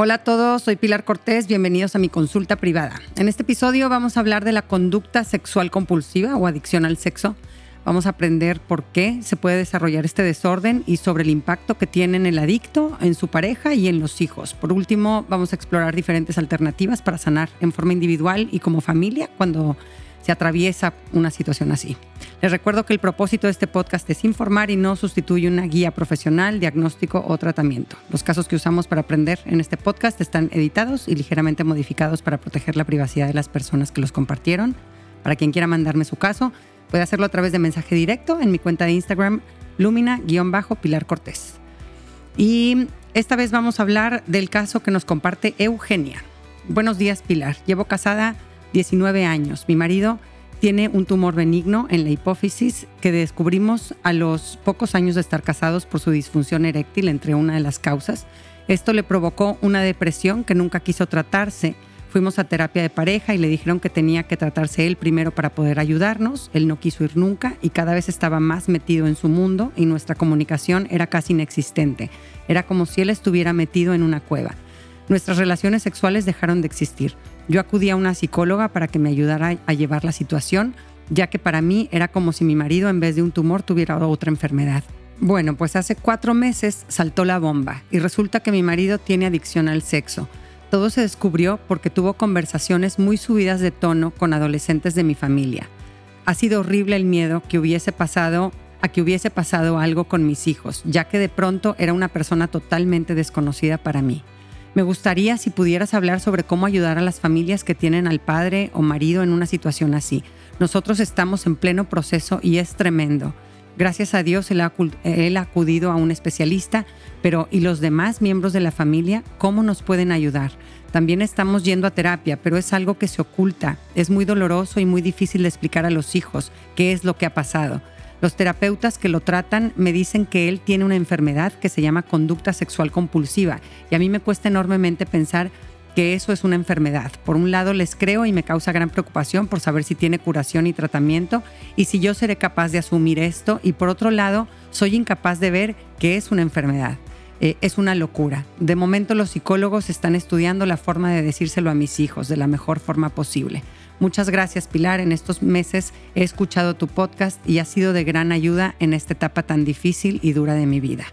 Hola a todos, soy Pilar Cortés, bienvenidos a mi consulta privada. En este episodio vamos a hablar de la conducta sexual compulsiva o adicción al sexo. Vamos a aprender por qué se puede desarrollar este desorden y sobre el impacto que tiene en el adicto, en su pareja y en los hijos. Por último, vamos a explorar diferentes alternativas para sanar en forma individual y como familia cuando se atraviesa una situación así. Les recuerdo que el propósito de este podcast es informar y no sustituye una guía profesional, diagnóstico o tratamiento. Los casos que usamos para aprender en este podcast están editados y ligeramente modificados para proteger la privacidad de las personas que los compartieron. Para quien quiera mandarme su caso, puede hacerlo a través de mensaje directo en mi cuenta de Instagram, Lumina-Pilar Cortés. Y esta vez vamos a hablar del caso que nos comparte Eugenia. Buenos días, Pilar. Llevo casada 19 años. Mi marido tiene un tumor benigno en la hipófisis que descubrimos a los pocos años de estar casados por su disfunción eréctil, entre una de las causas. Esto le provocó una depresión que nunca quiso tratarse. Fuimos a terapia de pareja y le dijeron que tenía que tratarse él primero para poder ayudarnos. Él no quiso ir nunca y cada vez estaba más metido en su mundo y nuestra comunicación era casi inexistente. Era como si él estuviera metido en una cueva. Nuestras relaciones sexuales dejaron de existir. Yo acudí a una psicóloga para que me ayudara a llevar la situación, ya que para mí era como si mi marido en vez de un tumor tuviera otra enfermedad. Bueno, pues hace cuatro meses saltó la bomba y resulta que mi marido tiene adicción al sexo. Todo se descubrió porque tuvo conversaciones muy subidas de tono con adolescentes de mi familia. Ha sido horrible el miedo que hubiese pasado a que hubiese pasado algo con mis hijos, ya que de pronto era una persona totalmente desconocida para mí. Me gustaría si pudieras hablar sobre cómo ayudar a las familias que tienen al padre o marido en una situación así. Nosotros estamos en pleno proceso y es tremendo. Gracias a Dios él ha, acudido a un especialista, pero ¿y los demás miembros de la familia cómo nos pueden ayudar? También estamos yendo a terapia, pero es algo que se oculta. Es muy doloroso y muy difícil de explicar a los hijos qué es lo que ha pasado. Los terapeutas que lo tratan me dicen que él tiene una enfermedad que se llama conducta sexual compulsiva y a mí me cuesta enormemente pensar que eso es una enfermedad. Por un lado les creo y me causa gran preocupación por saber si tiene curación y tratamiento y si yo seré capaz de asumir esto y por otro lado soy incapaz de ver que es una enfermedad. Eh, es una locura. De momento los psicólogos están estudiando la forma de decírselo a mis hijos de la mejor forma posible. Muchas gracias Pilar, en estos meses he escuchado tu podcast y ha sido de gran ayuda en esta etapa tan difícil y dura de mi vida.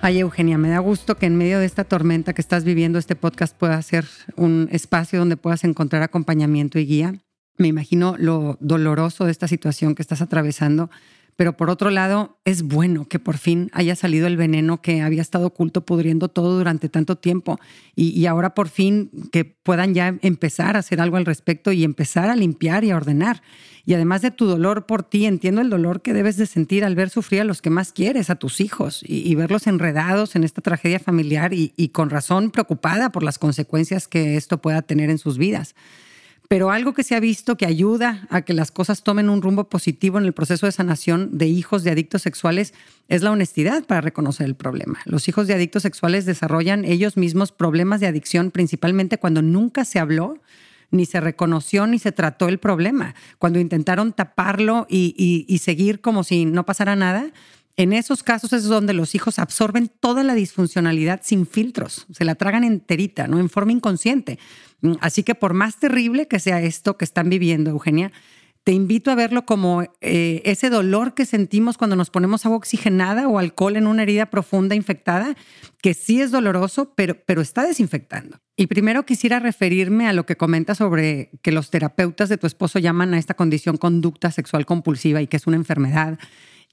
Ay, Eugenia, me da gusto que en medio de esta tormenta que estás viviendo, este podcast pueda ser un espacio donde puedas encontrar acompañamiento y guía. Me imagino lo doloroso de esta situación que estás atravesando pero por otro lado, es bueno que por fin haya salido el veneno que había estado oculto, pudriendo todo durante tanto tiempo. Y, ahora por fin que puedan ya empezar a hacer algo al respecto y empezar a limpiar y a ordenar. Y además de tu dolor por ti, entiendo el dolor que debes de sentir al ver sufrir a los que más quieres, a tus hijos, y, verlos enredados en esta tragedia familiar y con razón preocupada por las consecuencias que esto pueda tener en sus vidas. Pero algo que se ha visto que ayuda a que las cosas tomen un rumbo positivo en el proceso de sanación de hijos de adictos sexuales es la honestidad para reconocer el problema. Los hijos de adictos sexuales desarrollan ellos mismos problemas de adicción principalmente cuando nunca se habló ni se reconoció ni se trató el problema. Cuando intentaron taparlo y, seguir como si no pasara nada, en esos casos es donde los hijos absorben toda la disfuncionalidad sin filtros, se la tragan enterita, ¿no? En forma inconsciente. Mm, así que por más terrible que sea esto que están viviendo, Eugenia, te invito a verlo como eh, ese dolor que sentimos cuando nos ponemos agua oxigenada o alcohol en una herida profunda infectada, que sí es doloroso, pero, pero está desinfectando. Y primero quisiera referirme a lo que comenta sobre que los terapeutas de tu esposo llaman a esta condición conducta sexual compulsiva y que es una enfermedad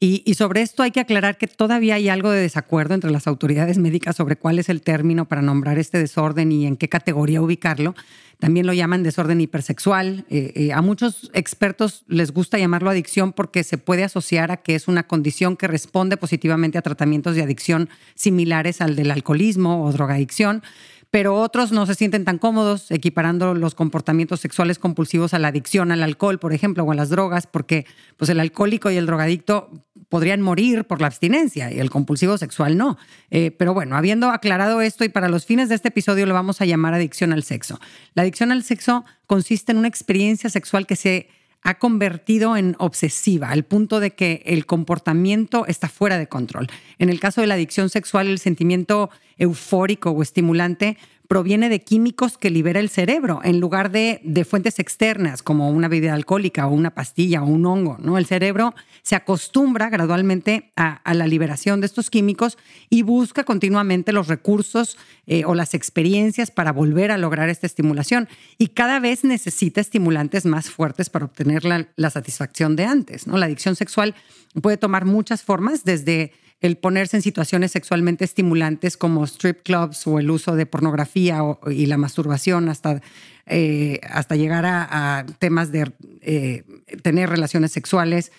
y, sobre esto hay que aclarar que todavía hay algo de desacuerdo entre las autoridades médicas sobre cuál es el término para nombrar este desorden y en qué categoría ubicarlo. También lo llaman desorden hipersexual. Eh, eh, a muchos expertos les gusta llamarlo adicción porque se puede asociar a que es una condición que responde positivamente a tratamientos de adicción similares al del alcoholismo o drogadicción pero otros no se sienten tan cómodos equiparando los comportamientos sexuales compulsivos a la adicción al alcohol, por ejemplo, o a las drogas, porque pues el alcohólico y el drogadicto podrían morir por la abstinencia y el compulsivo sexual no. Eh, pero bueno, habiendo aclarado esto y para los fines de este episodio lo vamos a llamar adicción al sexo. La adicción al sexo consiste en una experiencia sexual que se ha convertido en obsesiva, al punto de que el comportamiento está fuera de control. En el caso de la adicción sexual, el sentimiento eufórico o estimulante proviene de químicos que libera el cerebro en lugar de, de, fuentes externas como una bebida alcohólica o una pastilla o un hongo. ¿no? El cerebro se acostumbra gradualmente a, la liberación de estos químicos y busca continuamente los recursos eh, o las experiencias para volver a lograr esta estimulación. Y cada vez necesita estimulantes más fuertes para obtener la, la satisfacción de antes. ¿no? La adicción sexual puede tomar muchas formas, desde el ponerse en situaciones sexualmente estimulantes como strip clubs o el uso de pornografía y la masturbación hasta, eh, hasta llegar a, temas de eh, tener relaciones sexuales,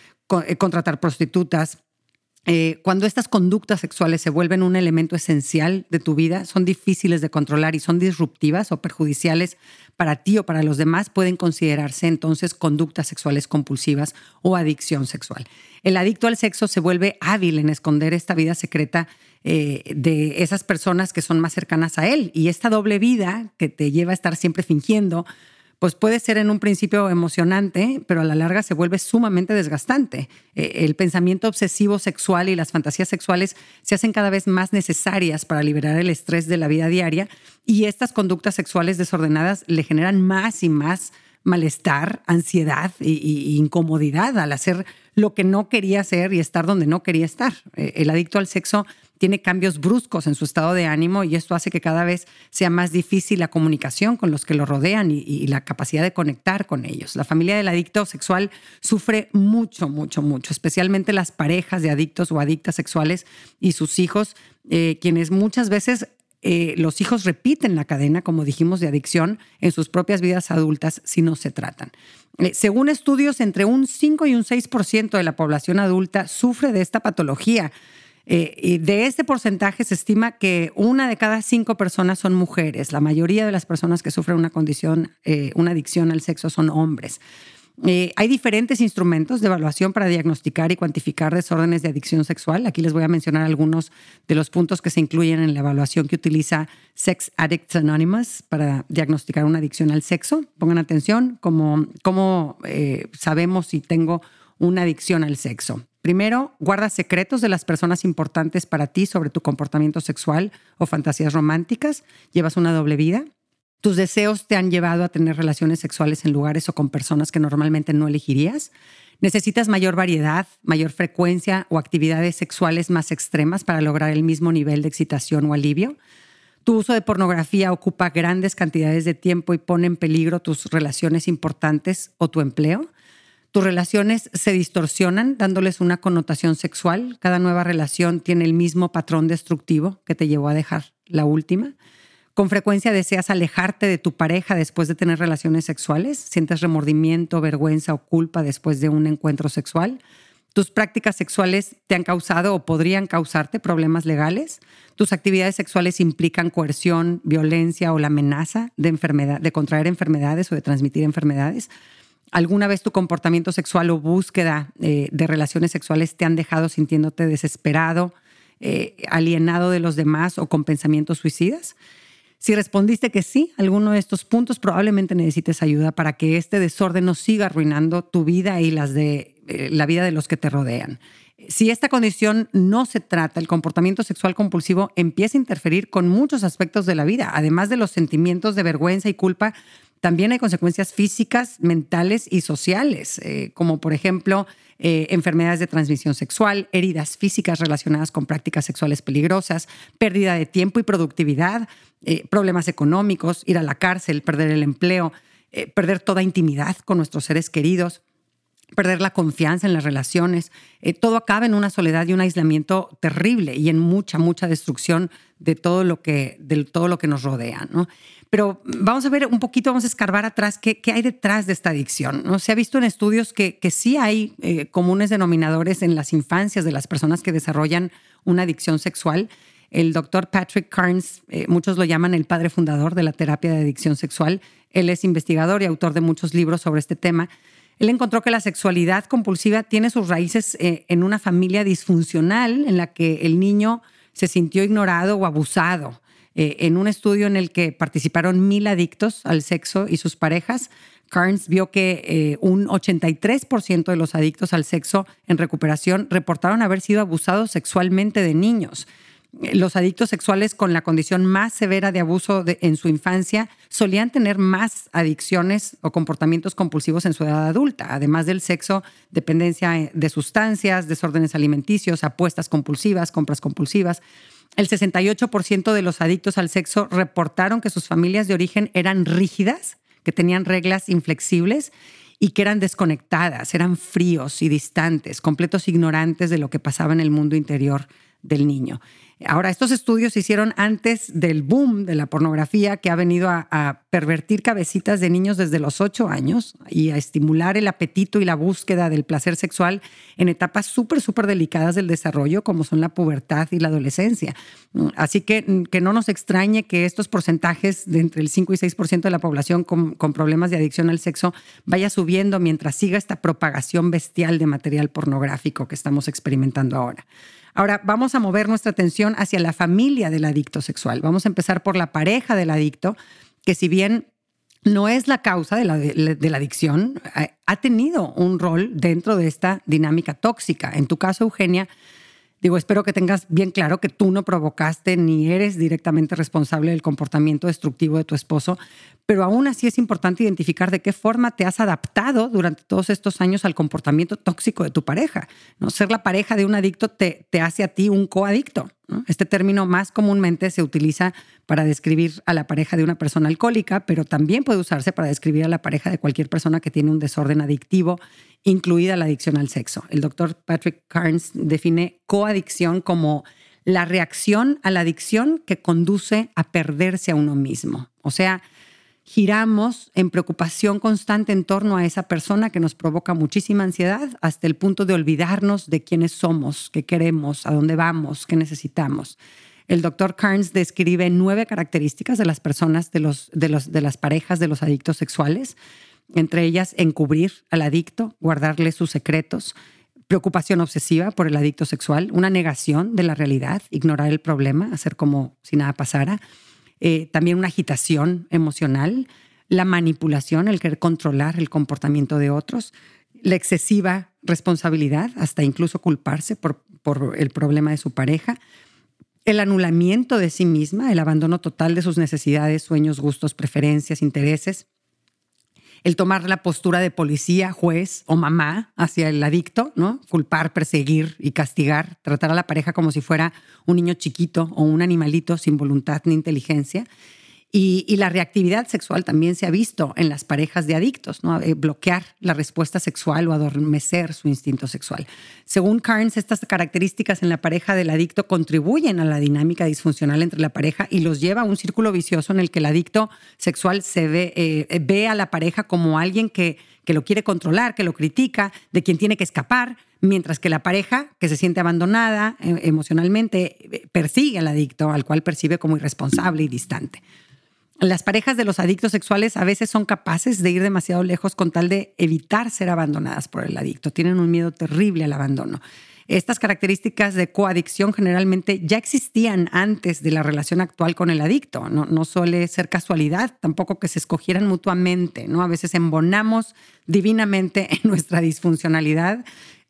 eh, contratar prostitutas, cuando estas conductas sexuales se vuelven un elemento esencial de tu vida, son difíciles de controlar y son disruptivas o perjudiciales para ti o para los demás, pueden considerarse entonces conductas sexuales compulsivas o adicción sexual. El adicto al sexo se vuelve hábil en esconder esta vida secreta eh, de esas personas que son más cercanas a él y esta doble vida que te lleva a estar siempre fingiendo pues puede ser en un principio emocionante, pero a la larga se vuelve sumamente desgastante. Eh, el pensamiento obsesivo sexual y las fantasías sexuales se hacen cada vez más necesarias para liberar el estrés de la vida diaria y estas conductas sexuales desordenadas le generan más y más malestar, ansiedad e incomodidad al hacer lo que no quería hacer y estar donde no quería estar. Eh, el adicto al sexo tiene cambios bruscos en su estado de ánimo y esto hace que cada vez sea más difícil la comunicación con los que lo rodean y, la capacidad de conectar con ellos. La familia del adicto sexual sufre mucho, mucho, mucho, especialmente las parejas de adictos o adictas sexuales y sus hijos, eh, quienes muchas veces eh, los hijos repiten la cadena, como dijimos, de adicción en sus propias vidas adultas si no se tratan. Eh, según estudios, entre un 5 y un 6% de la población adulta sufre de esta patología. Eh, y de este porcentaje se estima que una de cada cinco personas son mujeres. La mayoría de las personas que sufren una condición, eh, una adicción al sexo son hombres. Eh, hay diferentes instrumentos de evaluación para diagnosticar y cuantificar desórdenes de adicción sexual. Aquí les voy a mencionar algunos de los puntos que se incluyen en la evaluación que utiliza Sex Addicts Anonymous para diagnosticar una adicción al sexo. Pongan atención, cómo, cómo sabemos si tengo una adicción al sexo. Primero, guarda secretos de las personas importantes para ti sobre tu comportamiento sexual o fantasías románticas. Llevas una doble vida. Tus deseos te han llevado a tener relaciones sexuales en lugares o con personas que normalmente no elegirías. Necesitas mayor variedad, mayor frecuencia o actividades sexuales más extremas para lograr el mismo nivel de excitación o alivio. Tu uso de pornografía ocupa grandes cantidades de tiempo y pone en peligro tus relaciones importantes o tu empleo. Tus relaciones se distorsionan dándoles una connotación sexual. Cada nueva relación tiene el mismo patrón destructivo que te llevó a dejar la última. Con frecuencia deseas alejarte de tu pareja después de tener relaciones sexuales. Sientes remordimiento, vergüenza o culpa después de un encuentro sexual. Tus prácticas sexuales te han causado o podrían causarte problemas legales. Tus actividades sexuales implican coerción, violencia o la amenaza de, enfermedad, de contraer enfermedades o de transmitir enfermedades. ¿Alguna vez tu comportamiento sexual o búsqueda eh, de relaciones sexuales te han dejado sintiéndote desesperado, eh, alienado de los demás o con pensamientos suicidas? Si respondiste que sí, alguno de estos puntos probablemente necesites ayuda para que este desorden no siga arruinando tu vida y las de eh, la vida de los que te rodean. Si esta condición no se trata, el comportamiento sexual compulsivo empieza a interferir con muchos aspectos de la vida, además de los sentimientos de vergüenza y culpa también hay consecuencias físicas, mentales y sociales, eh, como por ejemplo eh, enfermedades de transmisión sexual, heridas físicas relacionadas con prácticas sexuales peligrosas, pérdida de tiempo y productividad, eh, problemas económicos, ir a la cárcel, perder el empleo, perder toda intimidad con nuestros seres queridos perder la confianza en las relaciones. todo acaba en una soledad y un aislamiento terrible y en mucha, mucha destrucción de todo lo que, de todo lo que nos rodea. ¿no? Pero vamos a ver un poquito, vamos a escarbar atrás qué, qué hay detrás de esta adicción. ¿no? Se ha visto en estudios que, que sí hay eh, comunes denominadores en las infancias de las personas que desarrollan una adicción sexual. El doctor Patrick Carnes, eh, muchos lo llaman el padre fundador de la terapia de adicción sexual. Él es investigador y autor de muchos libros sobre este tema. Él encontró que la sexualidad compulsiva tiene sus raíces eh, en una familia disfuncional en la que el niño se sintió ignorado o abusado Eh, en un estudio en el que participaron mil adictos al sexo y sus parejas, Carnes vio que eh, un 83% de los adictos al sexo en recuperación reportaron haber sido abusados sexualmente de niños. Los adictos sexuales con la condición más severa de abuso en su infancia solían tener más adicciones o comportamientos compulsivos en su edad adulta, además del sexo, dependencia eh, de sustancias, desórdenes alimenticios, apuestas compulsivas, compras compulsivas. El 68% de los adictos al sexo reportaron que sus familias de origen eran rígidas, que tenían reglas inflexibles y que eran desconectadas, eran fríos y distantes, completos ignorantes de lo que pasaba en el mundo interior del niño. Ahora, estos estudios se hicieron antes del boom de la pornografía que ha venido a, pervertir cabecitas de niños desde los ocho años y a estimular el apetito y la búsqueda del placer sexual en etapas súper, súper delicadas del desarrollo, como son la pubertad y la adolescencia. Así que que no nos extrañe que estos porcentajes de entre el 5 y 6% de la población con, con problemas de adicción al sexo vaya subiendo mientras siga esta propagación bestial de material pornográfico que estamos experimentando ahora. Ahora vamos a mover nuestra atención hacia la familia del adicto sexual. Vamos a empezar por la pareja del adicto, que si bien no es la causa de la, adicción, eh, ha tenido un rol dentro de esta dinámica tóxica. En tu caso, Eugenia, Digo, espero que tengas bien claro que tú no provocaste ni eres directamente responsable del comportamiento destructivo de tu esposo, pero aún así es importante identificar de qué forma te has adaptado durante todos estos años al comportamiento tóxico de tu pareja. ¿no? Ser la pareja de un adicto te, te hace a ti un coadicto. Este término más comúnmente se utiliza para describir a la pareja de una persona alcohólica, pero también puede usarse para describir a la pareja de cualquier persona que tiene un desorden adictivo, incluida la adicción al sexo. El doctor Patrick Carnes define coadicción como la reacción a la adicción que conduce a perderse a uno mismo. O sea, giramos en preocupación constante en torno a esa persona que nos provoca muchísima ansiedad hasta el punto de olvidarnos de quiénes somos, qué queremos, a dónde vamos, qué necesitamos. El doctor Carnes describe nueve características de las personas, de, los, de, los, de las parejas de los adictos sexuales, entre ellas encubrir al adicto, guardarle sus secretos, preocupación obsesiva por el adicto sexual, una negación de la realidad, ignorar el problema, hacer como si nada pasara, eh, también una agitación emocional, la manipulación, el querer controlar el comportamiento de otros, la excesiva responsabilidad, hasta incluso culparse por, por el problema de su pareja, el anulamiento de sí misma, el abandono total de sus necesidades, sueños, gustos, preferencias, intereses, el tomar la postura de policía, juez o mamá hacia el adicto, ¿no? Culpar, perseguir y castigar, tratar a la pareja como si fuera un niño chiquito o un animalito sin voluntad ni inteligencia. Y, la reactividad sexual también se ha visto en las parejas de adictos, ¿no? Eh, bloquear la respuesta sexual o adormecer su instinto sexual. Según Carnes, estas características en la pareja del adicto contribuyen a la dinámica disfuncional entre la pareja y los lleva a un círculo vicioso en el que el adicto sexual se ve, eh, a la pareja como alguien que, que lo quiere controlar, que lo critica, de quien tiene que escapar, mientras que la pareja, que se siente abandonada eh, emocionalmente, persigue al adicto, al cual percibe como irresponsable y distante. Las parejas de los adictos sexuales a veces son capaces de ir demasiado lejos con tal de evitar ser abandonadas por el adicto. Tienen un miedo terrible al abandono. Estas características de coadicción generalmente ya existían antes de la relación actual con el adicto. No, no, suele ser casualidad, tampoco que se escogieran mutuamente. ¿no? A veces embonamos divinamente en nuestra disfuncionalidad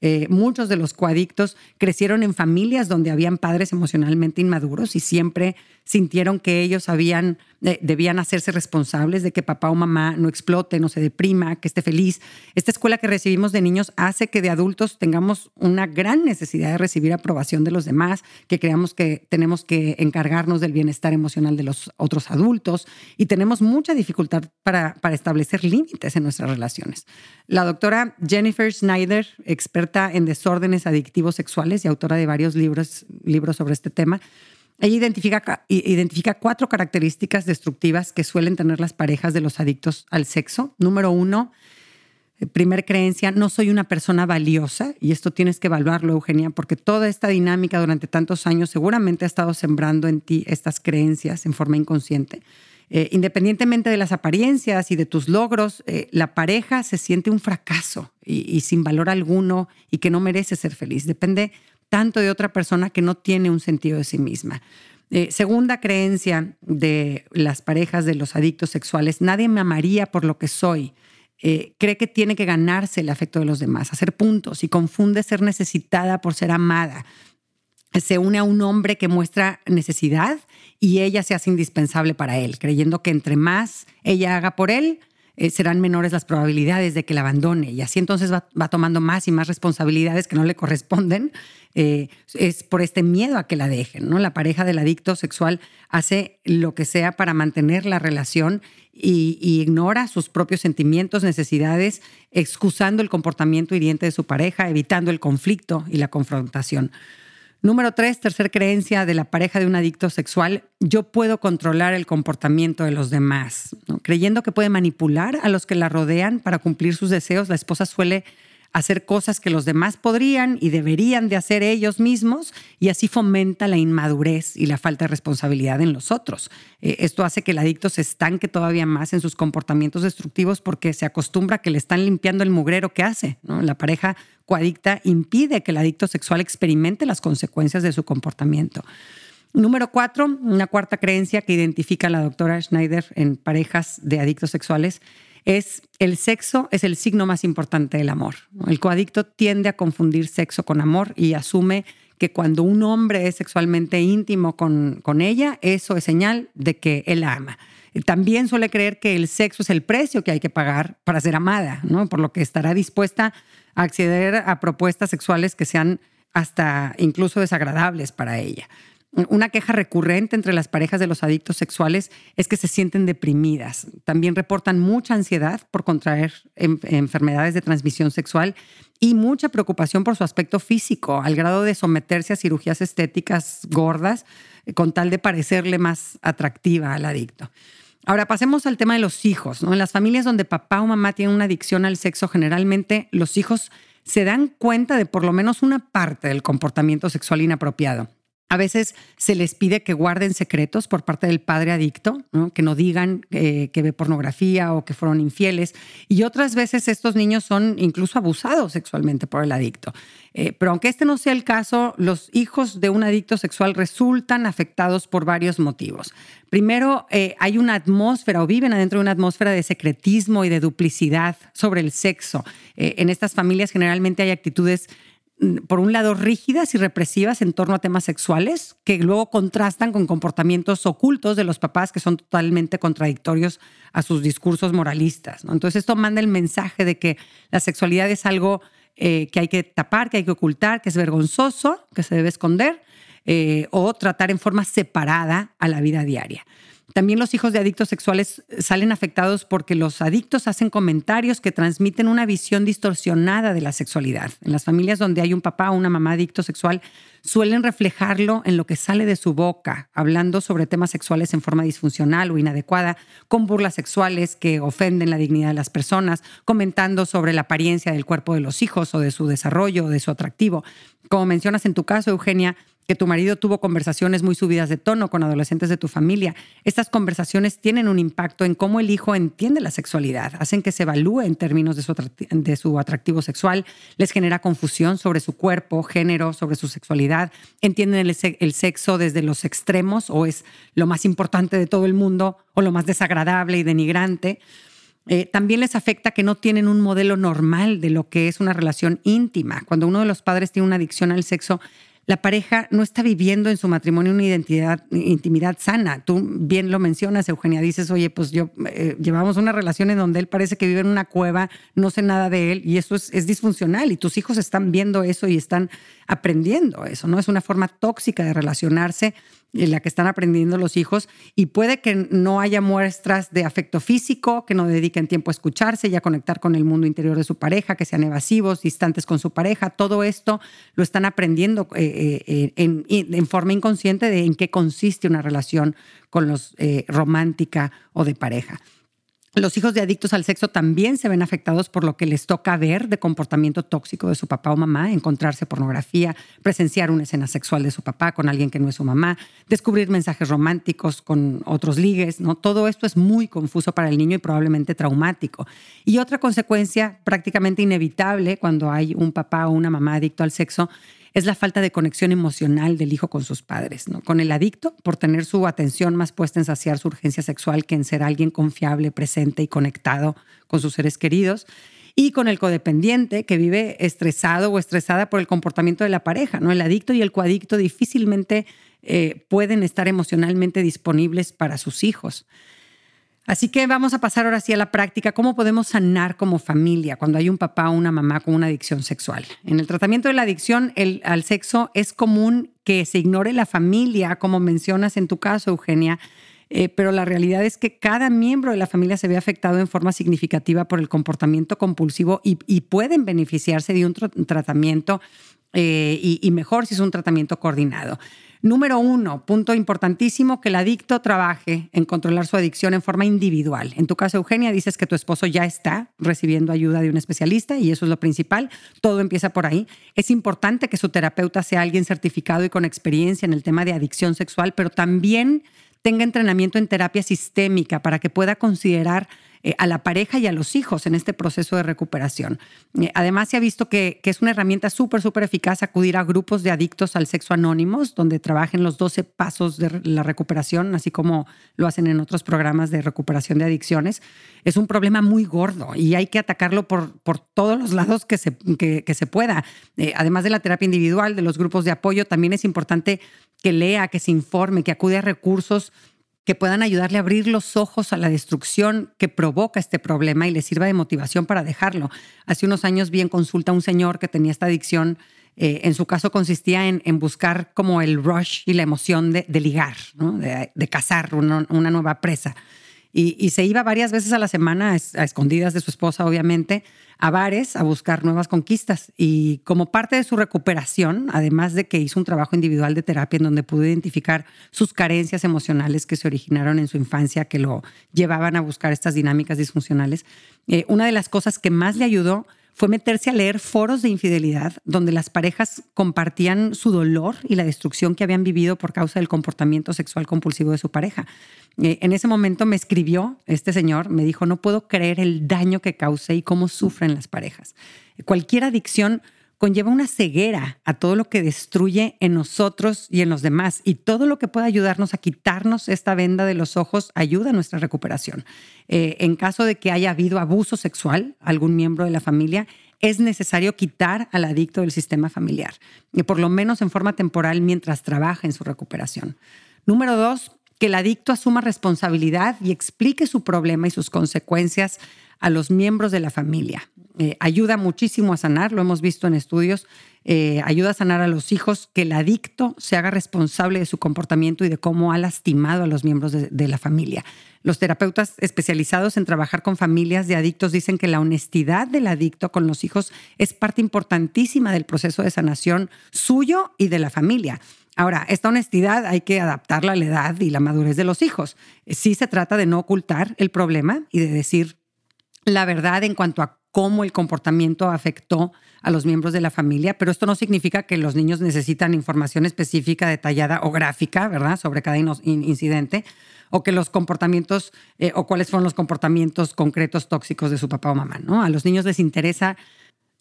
eh, muchos de los coadictos crecieron en familias donde habían padres emocionalmente inmaduros y siempre sintieron que ellos habían, debían hacerse responsables de que papá o mamá no explote, no se deprima, que esté feliz. Esta escuela que recibimos de niños hace que de adultos tengamos una gran necesidad de recibir aprobación de los demás, que creamos que tenemos que encargarnos del bienestar emocional de los otros adultos y tenemos mucha dificultad para, para establecer límites en nuestras relaciones. La doctora Jennifer Schneider, experta en desórdenes adictivos sexuales y autora de varios libros, libros sobre este tema. Ella identifica, cuatro características destructivas que suelen tener las parejas de los adictos al sexo. Número uno, eh, primer creencia, no soy una persona valiosa, y esto tienes que evaluarlo, Eugenia, porque toda esta dinámica durante tantos años seguramente ha estado sembrando en ti estas creencias en forma inconsciente. Eh, independientemente de las apariencias y de tus logros, eh, la pareja se siente un fracaso y, sin valor alguno y que no merece ser feliz. Depende tanto de otra persona que no tiene un sentido de sí misma. Eh, segunda creencia de las parejas de los adictos sexuales, nadie me amaría por lo que soy. Eh, cree que tiene que ganarse el afecto de los demás, hacer puntos y confunde ser necesitada por ser amada. Se une a un hombre que muestra necesidad y ella se hace indispensable para él, creyendo que entre más ella haga por él, eh, serán menores las probabilidades de que la abandone y así entonces va, tomando más y más responsabilidades que no le corresponden. Eh, es por este miedo a que la dejen, ¿no? La pareja del adicto sexual hace lo que sea para mantener la relación y, y, ignora sus propios sentimientos, necesidades, excusando el comportamiento hiriente de su pareja, evitando el conflicto y la confrontación. Número tres, tercer creencia de la pareja de un adicto sexual, yo puedo controlar el comportamiento de los demás. Creyendo que puede manipular a los que la rodean para cumplir sus deseos, la esposa suele hacer cosas que los demás podrían y deberían de hacer ellos mismos y así fomenta la inmadurez y la falta de responsabilidad en los otros. Eh, esto hace que el adicto se estanque todavía más en sus comportamientos destructivos porque se acostumbra a que le están limpiando el mugrero que hace. La pareja coadicta impide que el adicto sexual experimente las consecuencias de su comportamiento. Número cuatro, una cuarta creencia que identifica la doctora Schneider en parejas de adictos sexuales es el sexo es el signo más importante del amor. El coadicto tiende a confundir sexo con amor y asume que cuando un hombre es sexualmente íntimo con, con ella, eso es señal de que él ama. También suele creer que el sexo es el precio que hay que pagar para ser amada, ¿no? por lo que estará dispuesta a acceder a propuestas sexuales que sean hasta incluso desagradables para ella. Una queja recurrente entre las parejas de los adictos sexuales es que se sienten deprimidas. También reportan mucha ansiedad por contraer enfermedades de transmisión sexual y mucha preocupación por su aspecto físico, al grado de someterse a cirugías estéticas gordas eh, con tal de parecerle más atractiva al adicto. Ahora pasemos al tema de los hijos. En las familias donde papá o mamá tienen una adicción al sexo, generalmente los hijos se dan cuenta de por lo menos una parte del comportamiento sexual inapropiado. A veces se les pide que guarden secretos por parte del padre adicto, que no digan eh, que ve pornografía o que fueron infieles. Y otras veces estos niños son incluso abusados sexualmente por el adicto. Eh, pero aunque este no sea el caso, los hijos de un adicto sexual resultan afectados por varios motivos. Primero, eh, hay una atmósfera o viven adentro de una atmósfera de secretismo y de duplicidad sobre el sexo. en estas familias generalmente hay actitudes por un lado, rígidas y represivas en torno a temas sexuales, que luego contrastan con comportamientos ocultos de los papás que son totalmente contradictorios a sus discursos moralistas. Entonces, esto manda el mensaje de que la sexualidad es algo eh, que hay que tapar, que hay que ocultar, que es vergonzoso, que se debe esconder, eh, o tratar en forma separada a la vida diaria. También los hijos de adictos sexuales salen afectados porque los adictos hacen comentarios que transmiten una visión distorsionada de la sexualidad. En las familias donde hay un papá o una mamá adicto sexual, suelen reflejarlo en lo que sale de su boca, hablando sobre temas sexuales en forma disfuncional o inadecuada, con burlas sexuales que ofenden la dignidad de las personas, comentando sobre la apariencia del cuerpo de los hijos o de su desarrollo o de su atractivo. Como mencionas en tu caso, Eugenia, que tu marido tuvo conversaciones muy subidas de tono con adolescentes de tu familia. Estas conversaciones tienen un impacto en cómo el hijo entiende la sexualidad, hacen que se evalúe en términos de su, atractivo sexual, les genera confusión sobre su cuerpo, género, sobre su sexualidad, entienden el, sexo desde los extremos o es lo más importante de todo el mundo o lo más desagradable y denigrante. Eh, también les afecta que no tienen un modelo normal de lo que es una relación íntima. Cuando uno de los padres tiene una adicción al sexo, la pareja no está viviendo en su matrimonio una identidad, intimidad sana. Tú bien lo mencionas, Eugenia, dices, oye, pues yo eh, llevamos una relación en donde él parece que vive en una cueva, no sé nada de él y eso es, es disfuncional y tus hijos están viendo eso y están aprendiendo eso, ¿no? Es una forma tóxica de relacionarse en la que están aprendiendo los hijos y puede que no haya muestras de afecto físico, que no dediquen tiempo a escucharse y a conectar con el mundo interior de su pareja, que sean evasivos, distantes con su pareja. Todo esto lo están aprendiendo eh, eh, en, forma inconsciente de en qué consiste una relación con los eh, romántica o de pareja. Los hijos de adictos al sexo también se ven afectados por lo que les toca ver de comportamiento tóxico de su papá o mamá, encontrarse pornografía, presenciar una escena sexual de su papá con alguien que no es su mamá, descubrir mensajes románticos con otros ligues, ¿no? Todo esto es muy confuso para el niño y probablemente traumático. Y otra consecuencia prácticamente inevitable cuando hay un papá o una mamá adicto al sexo es la falta de conexión emocional del hijo con sus padres, ¿no? Con el adicto, por tener su atención más puesta en saciar su urgencia sexual que en ser alguien confiable, presente y conectado con sus seres queridos. Y con el codependiente que vive estresado o estresada por el comportamiento de la pareja, ¿no? El adicto y el coadicto difícilmente eh, pueden estar emocionalmente disponibles para sus hijos. Así que vamos a pasar ahora sí a la práctica. ¿Cómo podemos sanar como familia cuando hay un papá o una mamá con una adicción sexual? En el tratamiento de la adicción al sexo es común que se ignore la familia, como mencionas en tu caso, Eugenia, eh, pero la realidad es que cada miembro de la familia se ve afectado en forma significativa por el comportamiento compulsivo y, pueden beneficiarse de un tratamiento eh, y mejor si es un tratamiento coordinado. Número uno, punto importantísimo, que el adicto trabaje en controlar su adicción en forma individual. En tu caso, Eugenia, dices que tu esposo ya está recibiendo ayuda de un especialista y eso es lo principal. Todo empieza por ahí. Es importante que su terapeuta sea alguien certificado y con experiencia en el tema de adicción sexual, pero también tenga entrenamiento en terapia sistémica para que pueda considerar eh, a la pareja y a los hijos en este proceso de recuperación. Eh, además, se ha visto que, es una herramienta súper, súper eficaz acudir a grupos de adictos al sexo anónimos, donde trabajen los 12 pasos de la recuperación, así como lo hacen en otros programas de recuperación de adicciones. Es un problema muy gordo y hay que atacarlo por, por todos los lados que se, que, se pueda. Eh, además de la terapia individual, de los grupos de apoyo, también es importante que lea, que se informe, que acude a recursos que puedan ayudarle a abrir los ojos a la destrucción que provoca este problema y le sirva de motivación para dejarlo. Hace unos años vi en consulta a un señor que tenía esta adicción. Eh, en su caso consistía en, buscar como el rush y la emoción de, ligar, de, cazar una, nueva presa. Y, se iba varias veces a la semana, a escondidas de su esposa, obviamente, a bares a buscar nuevas conquistas. Y como parte de su recuperación, además de que hizo un trabajo individual de terapia en donde pudo identificar sus carencias emocionales que se originaron en su infancia, que lo llevaban a buscar estas dinámicas disfuncionales, eh, una de las cosas que más le ayudó fue meterse a leer foros de infidelidad donde las parejas compartían su dolor y la destrucción que habían vivido por causa del comportamiento sexual compulsivo de su pareja. Eh, en ese momento me escribió este señor, me dijo, no puedo creer el daño que causé y cómo sufren las parejas. Cualquier adicción conlleva una ceguera a todo lo que destruye en nosotros y en los demás. Y todo lo que pueda ayudarnos a quitarnos esta venda de los ojos ayuda a nuestra recuperación. Eh, en caso de que haya habido abuso sexual, algún miembro de la familia, es necesario quitar al adicto del sistema familiar, y por lo menos en forma temporal mientras trabaja en su recuperación. Número dos, que el adicto asuma responsabilidad y explique su problema y sus consecuencias a los miembros de la familia. Eh, ayuda muchísimo a sanar, lo hemos visto en estudios, eh, ayuda a sanar a los hijos, que el adicto se haga responsable de su comportamiento y de cómo ha lastimado a los miembros de, la familia. Los terapeutas especializados en trabajar con familias de adictos dicen que la honestidad del adicto con los hijos es parte importantísima del proceso de sanación suyo y de la familia. Ahora, esta honestidad hay que adaptarla a la edad y la madurez de los hijos. Sí se trata de no ocultar el problema y de decir la verdad en cuanto a cómo el comportamiento afectó a los miembros de la familia, pero esto no significa que los niños necesitan información específica, detallada o gráfica, ¿verdad?, sobre cada incidente, o que los comportamientos, eh, o cuáles fueron los comportamientos concretos tóxicos de su papá o mamá, ¿no? A los niños les interesa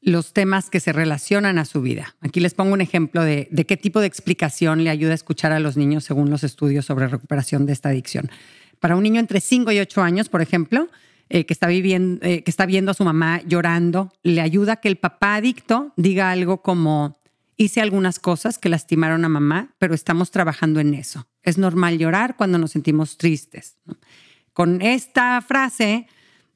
los temas que se relacionan a su vida. Aquí les pongo un ejemplo de, de qué tipo de explicación le ayuda a escuchar a los niños según los estudios sobre recuperación de esta adicción. Para un niño entre 5 y 8 años, por ejemplo, eh, que, está viviendo, eh, que está viendo a su mamá llorando, le ayuda a que el papá adicto diga algo como, hice algunas cosas que lastimaron a mamá, pero estamos trabajando en eso. Es normal llorar cuando nos sentimos tristes. Con esta frase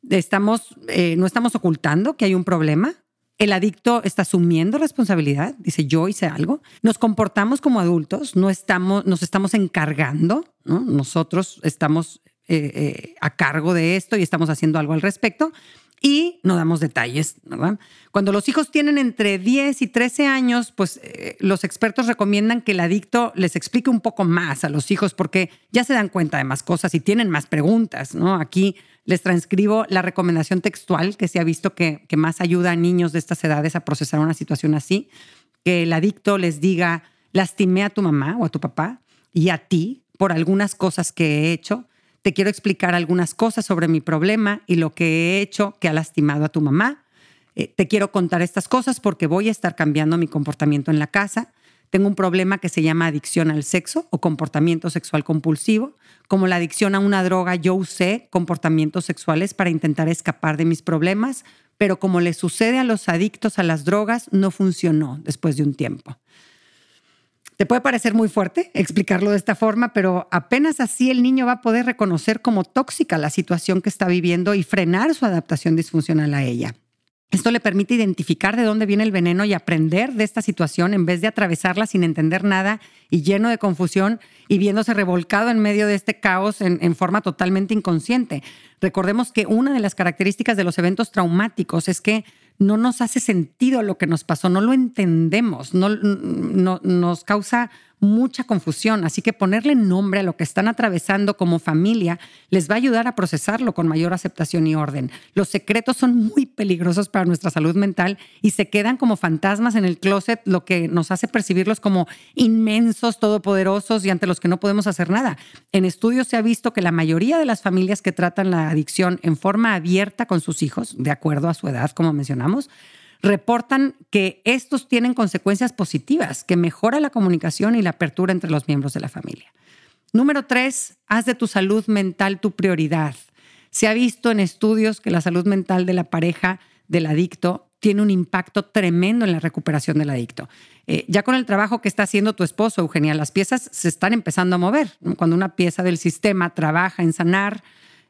estamos, eh, no estamos ocultando que hay un problema. El adicto está asumiendo responsabilidad, dice yo hice algo. Nos comportamos como adultos, no estamos, nos estamos encargando, nosotros estamos eh, eh, a cargo de esto y estamos haciendo algo al respecto. Y no damos detalles, ¿verdad? Cuando los hijos tienen entre 10 y 13 años, pues eh, los expertos recomiendan que el adicto les explique un poco más a los hijos porque ya se dan cuenta de más cosas y tienen más preguntas, ¿no? Aquí les transcribo la recomendación textual que se ha visto que, que más ayuda a niños de estas edades a procesar una situación así, que el adicto les diga, lastimé a tu mamá o a tu papá y a ti por algunas cosas que he hecho te quiero explicar algunas cosas sobre mi problema y lo que he hecho que ha lastimado a tu mamá. eh, te quiero contar estas cosas porque voy a estar cambiando mi comportamiento en la casa. Tengo un problema que se llama adicción al sexo o comportamiento sexual compulsivo. Como la adicción a una droga, yo usé comportamientos sexuales para intentar escapar de mis problemas, pero como le sucede a los adictos a las drogas, no funcionó después de un tiempo. Te puede parecer muy fuerte explicarlo de esta forma, pero apenas así el niño va a poder reconocer como tóxica la situación que está viviendo y frenar su adaptación disfuncional a ella. Esto le permite identificar de dónde viene el veneno y aprender de esta situación en vez de atravesarla sin entender nada y lleno de confusión y viéndose revolcado en medio de este caos en, forma totalmente inconsciente. Recordemos que una de las características de los eventos traumáticos es que no nos hace sentido lo que nos pasó, no lo entendemos, no, nos causa mucha confusión. Así que ponerle nombre a lo que están atravesando como familia les va a ayudar a procesarlo con mayor aceptación y orden. Los secretos son muy peligrosos para nuestra salud mental y se quedan como fantasmas en el closet, lo que nos hace percibirlos como inmensos, todopoderosos y ante los que no podemos hacer nada. En estudios se ha visto que la mayoría de las familias que tratan la adicción en forma abierta con sus hijos, de acuerdo a su edad, como mencionamos, reportan que estos tienen consecuencias positivas, que mejora la comunicación y la apertura entre los miembros de la familia. Número tres, haz de tu salud mental tu prioridad. Se ha visto en estudios que la salud mental de la pareja del adicto tiene un impacto tremendo en la recuperación del adicto. Eh, ya con el trabajo que está haciendo tu esposo, Eugenia, las piezas se están empezando a mover. Cuando una pieza del sistema trabaja en sanar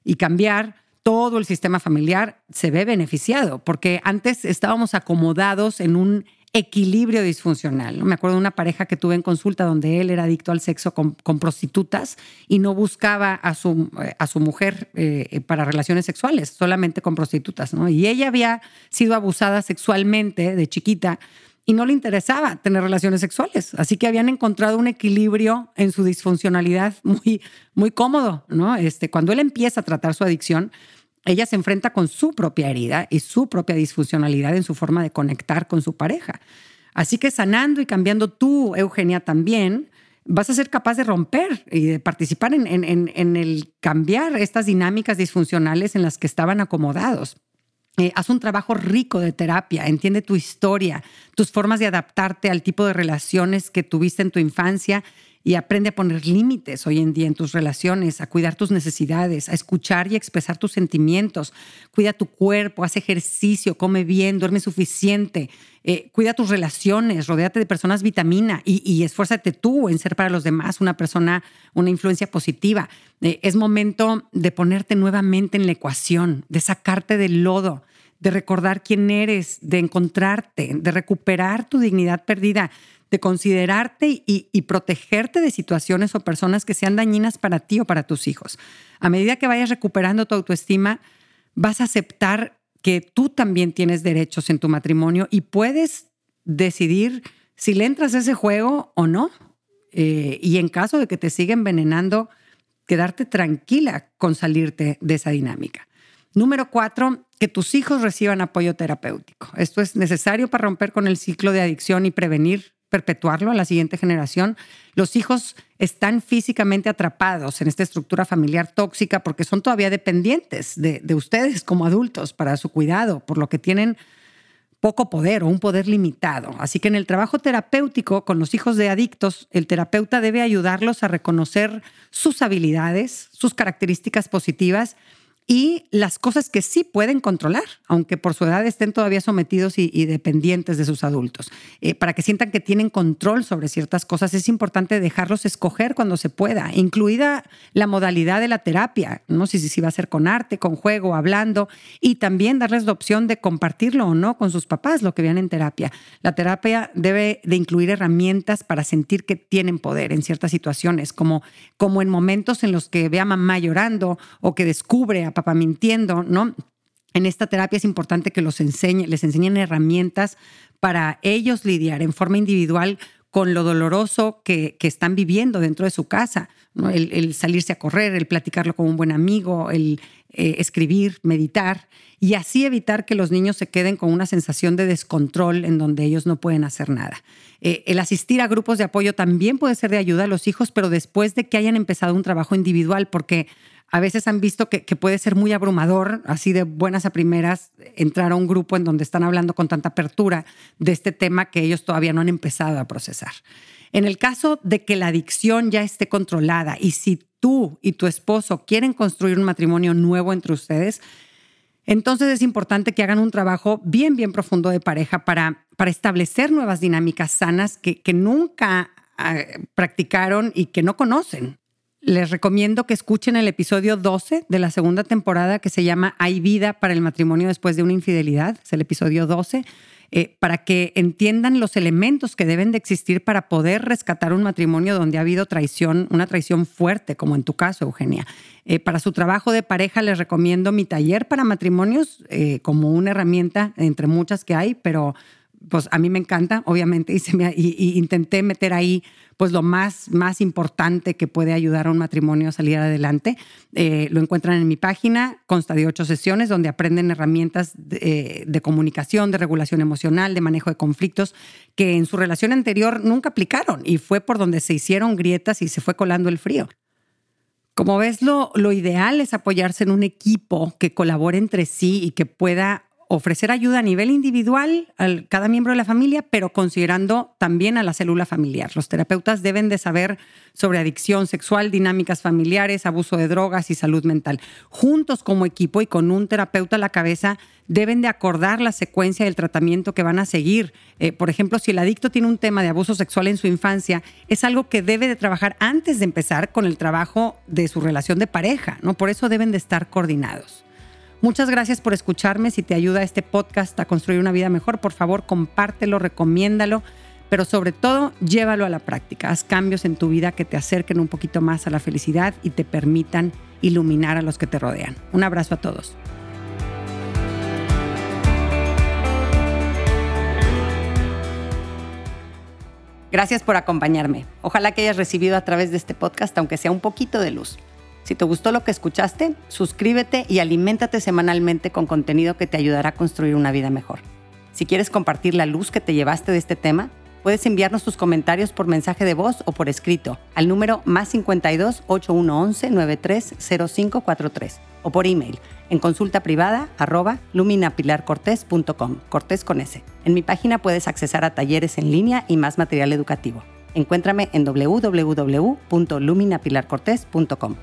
y cambiar, todo el sistema familiar se ve beneficiado, porque antes estábamos acomodados en un equilibrio disfuncional. Me acuerdo de una pareja que tuve en consulta donde él era adicto al sexo con, prostitutas y no buscaba a su, eh, a su mujer eh, para relaciones sexuales, solamente con prostitutas. Y ella había sido abusada sexualmente de chiquita y no le interesaba tener relaciones sexuales. Así que habían encontrado un equilibrio en su disfuncionalidad muy, muy cómodo. ¿no? Este, cuando él empieza a tratar su adicción, ella se enfrenta con su propia herida y su propia disfuncionalidad en su forma de conectar con su pareja. Así que sanando y cambiando tú, Eugenia, también, vas a ser capaz de romper y de participar en, el cambiar estas dinámicas disfuncionales en las que estaban acomodados. Eh, haz un trabajo rico de terapia, entiende tu historia, tus formas de adaptarte al tipo de relaciones que tuviste en tu infancia y aprende a poner límites hoy en día en tus relaciones, a cuidar tus necesidades, a escuchar y expresar tus sentimientos. Cuida tu cuerpo, haz ejercicio, come bien, duerme suficiente, eh, cuida tus relaciones, rodéate de personas vitamina y, esfuérzate tú en ser para los demás una persona, una influencia positiva. Eh, es momento de ponerte nuevamente en la ecuación, de sacarte del lodo de recordar quién eres, de encontrarte, de recuperar tu dignidad perdida de considerarte y, protegerte de situaciones o personas que sean dañinas para ti o para tus hijos. A medida que vayas recuperando tu autoestima, vas a aceptar que tú también tienes derechos en tu matrimonio y puedes decidir si le entras a ese juego o no. Eh, y en caso de que te siga envenenando, quedarte tranquila con salirte de esa dinámica. Número cuatro, que tus hijos reciban apoyo terapéutico. Esto es necesario para romper con el ciclo de adicción y prevenir perpetuarlo a la siguiente generación. Los hijos están físicamente atrapados en esta estructura familiar tóxica porque son todavía dependientes de, ustedes como adultos para su cuidado, por lo que tienen poco poder o un poder limitado. Así que en el trabajo terapéutico con los hijos de adictos, el terapeuta debe ayudarlos a reconocer sus habilidades, sus características positivas y las cosas que sí pueden controlar, aunque por su edad estén todavía sometidos y, dependientes de sus adultos. Eh, para que sientan que tienen control sobre ciertas cosas, es importante dejarlos escoger cuando se pueda, incluida la modalidad de la terapia, no sé si, si va a ser con arte, con juego, hablando, y también darles la opción de compartirlo o no con sus papás, lo que vean en terapia. La terapia debe de incluir herramientas para sentir que tienen poder en ciertas situaciones, como, como en momentos en los que ve a mamá llorando o que descubre a papá mintiendo, ¿no? En esta terapia es importante que los enseñe, les enseñen herramientas para ellos lidiar en forma individual con lo doloroso que, están viviendo dentro de su casa, ¿no? el, salirse a correr, el platicarlo con un buen amigo, el eh, escribir, meditar, y así evitar que los niños se queden con una sensación de descontrol en donde ellos no pueden hacer nada. Eh, el asistir a grupos de apoyo también puede ser de ayuda a los hijos, pero después de que hayan empezado un trabajo individual, porque a veces han visto que, que, puede ser muy abrumador, así de buenas a primeras, entrar a un grupo en donde están hablando con tanta apertura de este tema que ellos todavía no han empezado a procesar. En el caso de que la adicción ya esté controlada y si tú y tu esposo quieren construir un matrimonio nuevo entre ustedes, entonces es importante que hagan un trabajo bien, bien profundo de pareja para, para establecer nuevas dinámicas sanas que, nunca ah, practicaron y que no conocen. Les recomiendo que escuchen el episodio 12 de la segunda temporada que se llama Hay vida para el matrimonio después de una infidelidad. Es el episodio 12 eh, para que entiendan los elementos que deben de existir para poder rescatar un matrimonio donde ha habido traición, una traición fuerte, como en tu caso, Eugenia. Eh, para su trabajo de pareja les recomiendo mi taller para matrimonios eh, como una herramienta entre muchas que hay, pero pues a mí me encanta, obviamente, y, intenté meter ahí pues lo más, más importante que puede ayudar a un matrimonio a salir adelante. Eh, lo encuentran en mi página, consta de ocho sesiones donde aprenden herramientas de, eh, de, comunicación, de regulación emocional, de manejo de conflictos que en su relación anterior nunca aplicaron y fue por donde se hicieron grietas y se fue colando el frío. Como ves, lo, lo ideal es apoyarse en un equipo que colabore entre sí y que pueda ofrecer ayuda a nivel individual a cada miembro de la familia, pero considerando también a la célula familiar. Los terapeutas deben de saber sobre adicción sexual, dinámicas familiares, abuso de drogas y salud mental. Juntos como equipo y con un terapeuta a la cabeza, deben de acordar la secuencia del tratamiento que van a seguir. Eh, por ejemplo, si el adicto tiene un tema de abuso sexual en su infancia, es algo que debe de trabajar antes de empezar con el trabajo de su relación de pareja, ¿no? Por eso deben de estar coordinados. Muchas gracias por escucharme. Si te ayuda este podcast a construir una vida mejor, por favor, compártelo, recomiéndalo, pero sobre todo, llévalo a la práctica. Haz cambios en tu vida que te acerquen un poquito más a la felicidad y te permitan iluminar a los que te rodean. Un abrazo a todos. Gracias por acompañarme. Ojalá que hayas recibido a través de este podcast, aunque sea un poquito de luz. Si te gustó lo que escuchaste, suscríbete y aliméntate semanalmente con contenido que te ayudará a construir una vida mejor. Si quieres compartir la luz que te llevaste de este tema, puedes enviarnos tus comentarios por mensaje de voz o por escrito al número más 52 8111 930543 o por email en consulta privada arroba luminapilarcortés.com, cortés con S. En mi página puedes accesar a talleres en línea y más material educativo. Encuéntrame en www.luminapilarcortés.com.